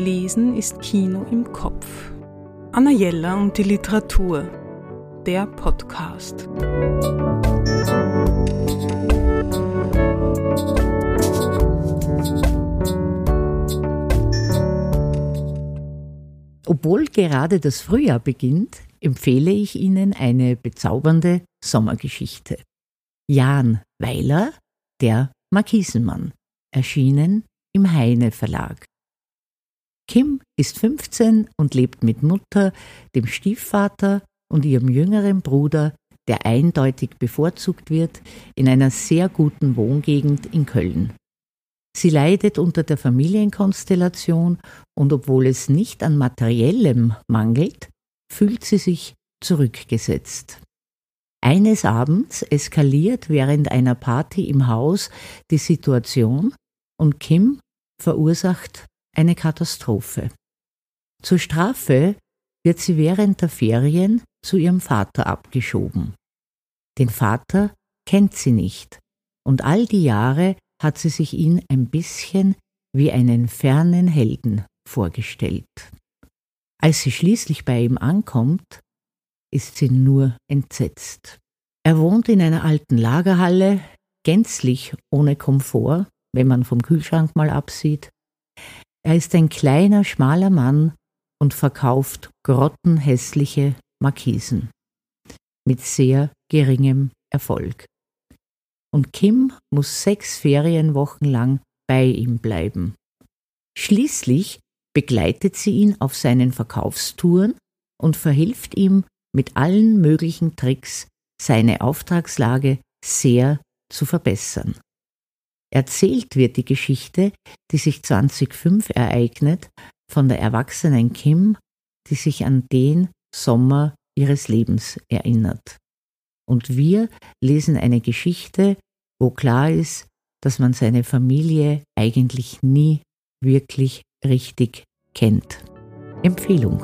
Lesen ist Kino im Kopf. Anna Jella und die Literatur. Der Podcast. Obwohl gerade das Frühjahr beginnt, empfehle ich Ihnen eine bezaubernde Sommergeschichte. Jan Weiler, der Markisenmann, erschienen im Heine Verlag. Kim ist 15 und lebt mit Mutter, dem Stiefvater und ihrem jüngeren Bruder, der eindeutig bevorzugt wird, in einer sehr guten Wohngegend in Köln. Sie leidet unter der Familienkonstellation und obwohl es nicht an materiellem mangelt, fühlt sie sich zurückgesetzt. Eines Abends eskaliert während einer Party im Haus die Situation und Kim verursacht eine Katastrophe. Zur Strafe wird sie während der Ferien zu ihrem Vater abgeschoben. Den Vater kennt sie nicht und all die Jahre hat sie sich ihn ein bisschen wie einen fernen Helden vorgestellt. Als sie schließlich bei ihm ankommt, ist sie nur entsetzt. Er wohnt in einer alten Lagerhalle, gänzlich ohne Komfort, wenn man vom Kühlschrank mal absieht. Er ist ein kleiner, schmaler Mann und verkauft grottenhässliche Markisen mit sehr geringem Erfolg. Und Kim muss sechs Ferienwochen lang bei ihm bleiben. Schließlich begleitet sie ihn auf seinen Verkaufstouren und verhilft ihm mit allen möglichen Tricks, seine Auftragslage sehr zu verbessern. Erzählt wird die Geschichte, die sich 2005 ereignet, von der erwachsenen Kim, die sich an den Sommer ihres Lebens erinnert. Und wir lesen eine Geschichte, wo klar ist, dass man seine Familie eigentlich nie wirklich richtig kennt. Empfehlung.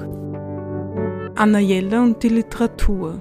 Anna Jella und die Literatur.